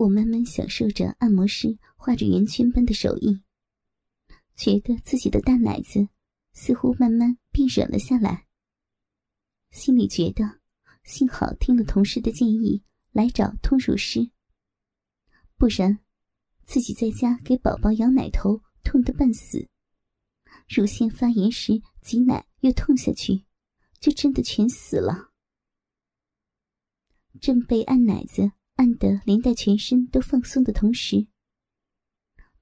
我慢慢享受着按摩师画着圆圈般的手艺，觉得自己的大奶子似乎慢慢变软了下来。心里觉得，幸好听了同事的建议来找通乳师，不然自己在家给宝宝咬奶头痛得半死，乳腺发炎时挤奶又痛下去，就真的全死了。正被按奶子。按得连带全身都放松的同时，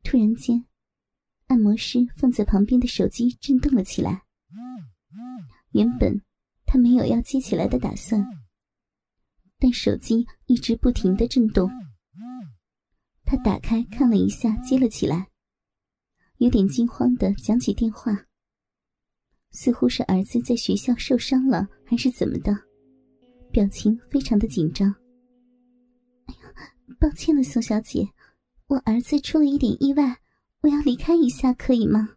突然间，按摩师放在旁边的手机震动了起来。原本他没有要接起来的打算，但手机一直不停的震动。他打开看了一下，接了起来，有点惊慌的讲起电话，似乎是儿子在学校受伤了，还是怎么的，表情非常的紧张。抱歉了，宋小姐，我儿子出了一点意外，我要离开一下，可以吗？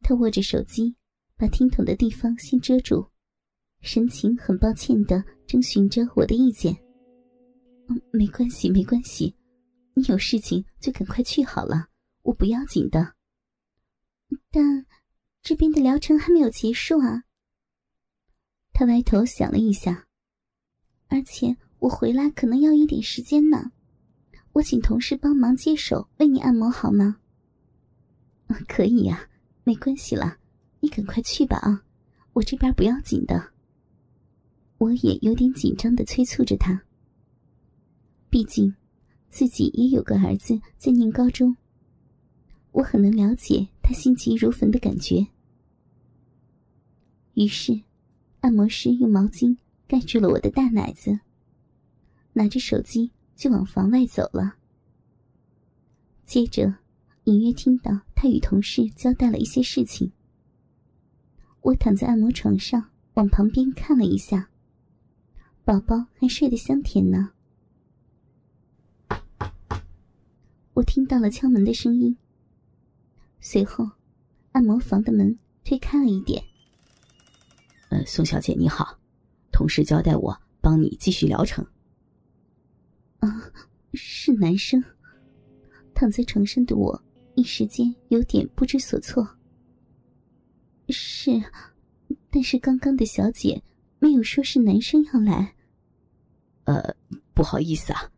他握着手机，把听筒的地方先遮住，神情很抱歉的征询着我的意见。嗯，没关系，没关系，你有事情就赶快去好了，我不要紧的。但这边的疗程还没有结束啊。他歪头想了一下，而且。我回来可能要一点时间呢，我请同事帮忙接手为你按摩好吗？可以呀，没关系了，你赶快去吧啊，我这边不要紧的。我也有点紧张的催促着他，毕竟自己也有个儿子在念高中，我很能了解他心急如焚的感觉。于是，按摩师用毛巾盖住了我的大奶子。拿着手机就往房外走了。接着，隐约听到他与同事交代了一些事情。我躺在按摩床上，往旁边看了一下，宝宝还睡得香甜呢。我听到了敲门的声音，随后，按摩房的门推开了一点。呃，宋小姐你好，同事交代我帮你继续疗程。是男生。躺在床上的我一时间有点不知所措。是，但是刚刚的小姐没有说是男生要来。呃，不好意思啊，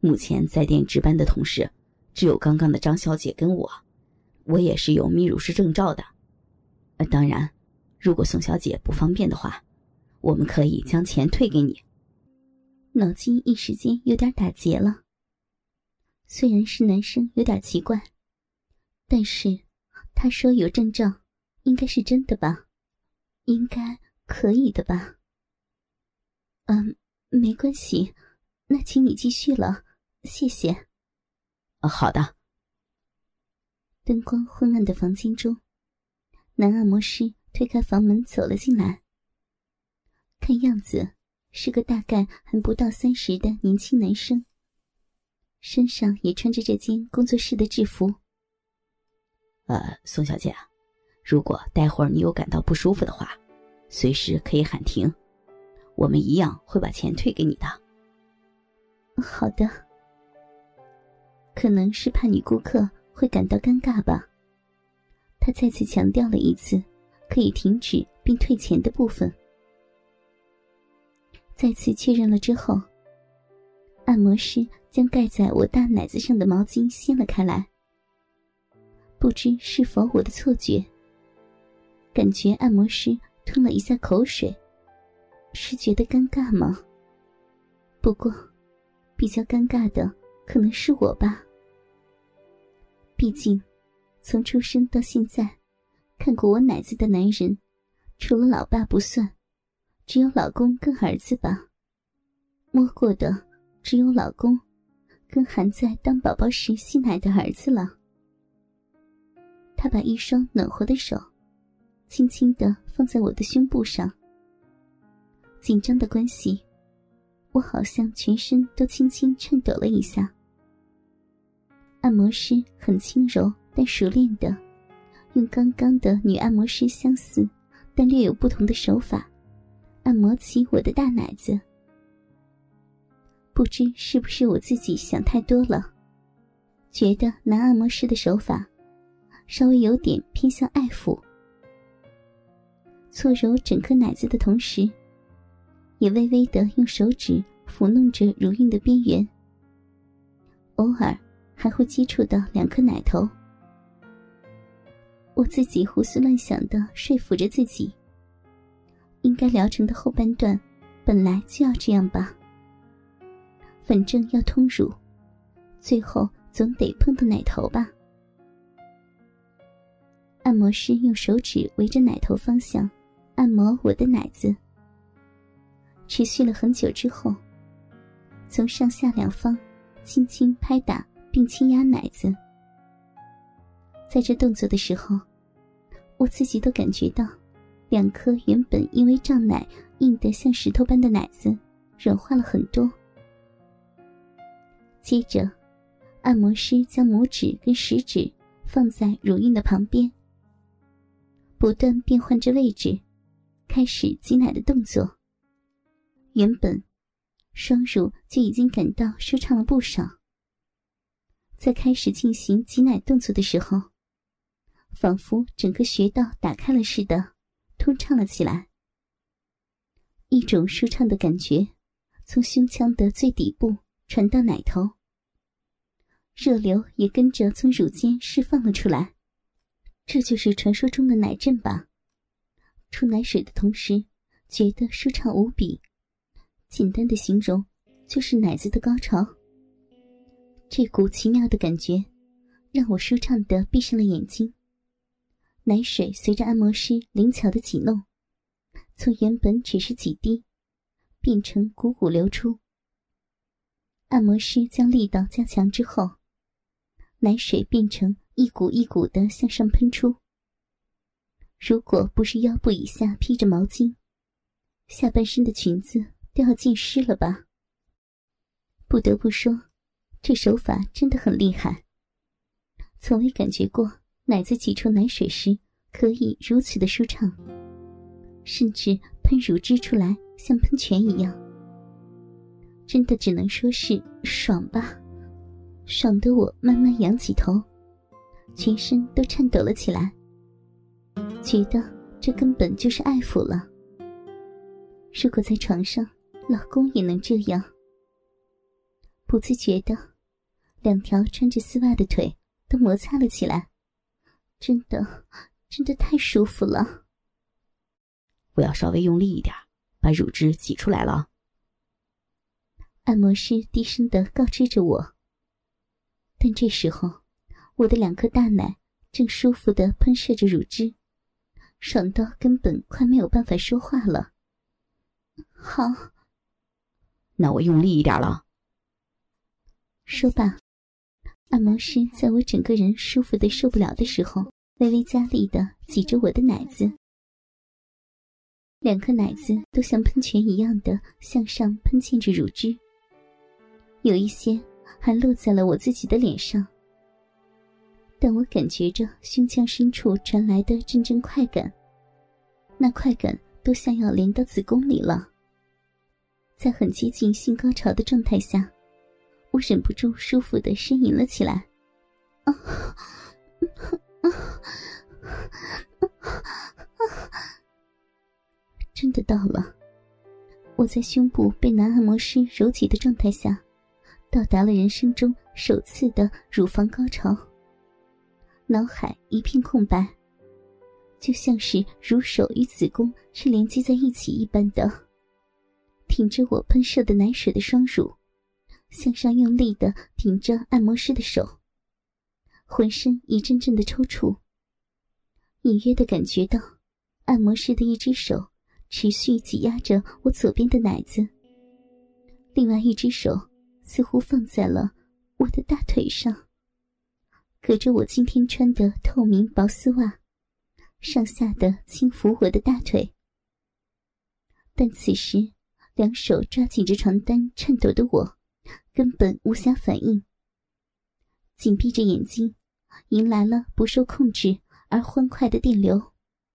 目前在店值班的同事只有刚刚的张小姐跟我，我也是有泌乳师证照的。呃，当然，如果宋小姐不方便的话，我们可以将钱退给你。脑筋一时间有点打结了。虽然是男生有点奇怪，但是他说有证照，应该是真的吧？应该可以的吧？嗯，没关系，那请你继续了，谢谢。啊，好的。灯光昏暗的房间中，男按摩师推开房门走了进来，看样子。是个大概还不到三十的年轻男生，身上也穿着这间工作室的制服。呃，宋小姐啊，如果待会儿你有感到不舒服的话，随时可以喊停，我们一样会把钱退给你的。好的。可能是怕女顾客会感到尴尬吧，他再次强调了一次可以停止并退钱的部分。再次确认了之后，按摩师将盖在我大奶子上的毛巾掀了开来。不知是否我的错觉，感觉按摩师吞了一下口水，是觉得尴尬吗？不过，比较尴尬的可能是我吧。毕竟，从出生到现在，看过我奶子的男人，除了老爸不算。只有老公跟儿子吧，摸过的只有老公，跟还在当宝宝时吸奶的儿子了。他把一双暖和的手，轻轻的放在我的胸部上。紧张的关系，我好像全身都轻轻颤抖了一下。按摩师很轻柔但熟练的，用刚刚的女按摩师相似但略有不同的手法。按摩起我的大奶子，不知是不是我自己想太多了，觉得男按摩师的手法稍微有点偏向爱抚，搓揉整颗奶子的同时，也微微的用手指抚弄着乳晕的边缘，偶尔还会接触到两颗奶头。我自己胡思乱想的说服着自己，应该疗程的后半段本来就要这样吧。反正要通乳，最后总得碰到奶头吧。按摩师用手指围着奶头方向按摩我的奶子，持续了很久之后，从上下两方轻轻拍打并轻压奶子。在这动作的时候，我自己都感觉到，两颗原本因为胀奶硬得像石头般的奶子软化了很多。接着，按摩师将拇指跟食指放在乳晕的旁边，不断变换着位置，开始挤奶的动作。原本，双乳就已经感到舒畅了不少。在开始进行挤奶动作的时候，仿佛整个穴道打开了似的，通畅了起来。一种舒畅的感觉从胸腔的最底部。传到奶头，热流也跟着从乳尖释放了出来，这就是传说中的奶阵吧？出奶水的同时，觉得舒畅无比。简单的形容，就是奶子的高潮。这股奇妙的感觉，让我舒畅的闭上了眼睛。奶水随着按摩师灵巧的挤弄，从原本只是几滴，变成汩汩流出。按摩师将力道加强之后，奶水变成一股一股的向上喷出。如果不是腰部以下披着毛巾，下半身的裙子都要浸湿了吧？不得不说，这手法真的很厉害。从未感觉过奶子挤出奶水时可以如此的舒畅，甚至喷乳汁出来像喷泉一样。真的只能说是爽吧，爽得我慢慢仰起头，全身都颤抖了起来，觉得这根本就是爱抚了。如果在床上，老公也能这样，不自觉的，两条穿着丝袜的腿都摩擦了起来，真的，真的太舒服了。我要稍微用力一点，把乳汁挤出来了。按摩师低声的告知着我，但这时候，我的两颗大奶正舒服的喷射着乳汁，爽到根本快没有办法说话了。好，那我用力一点了。说罢，按摩师在我整个人舒服的受不了的时候，微微加力的挤着我的奶子，两颗奶子都像喷泉一样的向上喷溅着乳汁。有一些还落在了我自己的脸上，但我感觉着胸腔深处传来的阵阵快感，那快感都像要连到子宫里了。在很接近性高潮的状态下，我忍不住舒服的呻吟了起来。啊真的到了！我在胸部被男按摩师揉挤的状态下。到达了人生中首次的乳房高潮，脑海一片空白，就像是乳手与子宫是连接在一起一般的。挺着我喷射的奶水的双乳，向上用力的顶着按摩师的手，浑身一阵阵的抽搐，隐约的感觉到按摩师的一只手持续挤压着我左边的奶子，另外一只手。似乎放在了我的大腿上，隔着我今天穿的透明薄丝袜，上下的轻抚我的大腿。但此时，两手抓紧着床单，颤抖的我，根本无暇反应。紧闭着眼睛，迎来了不受控制而欢快的电流。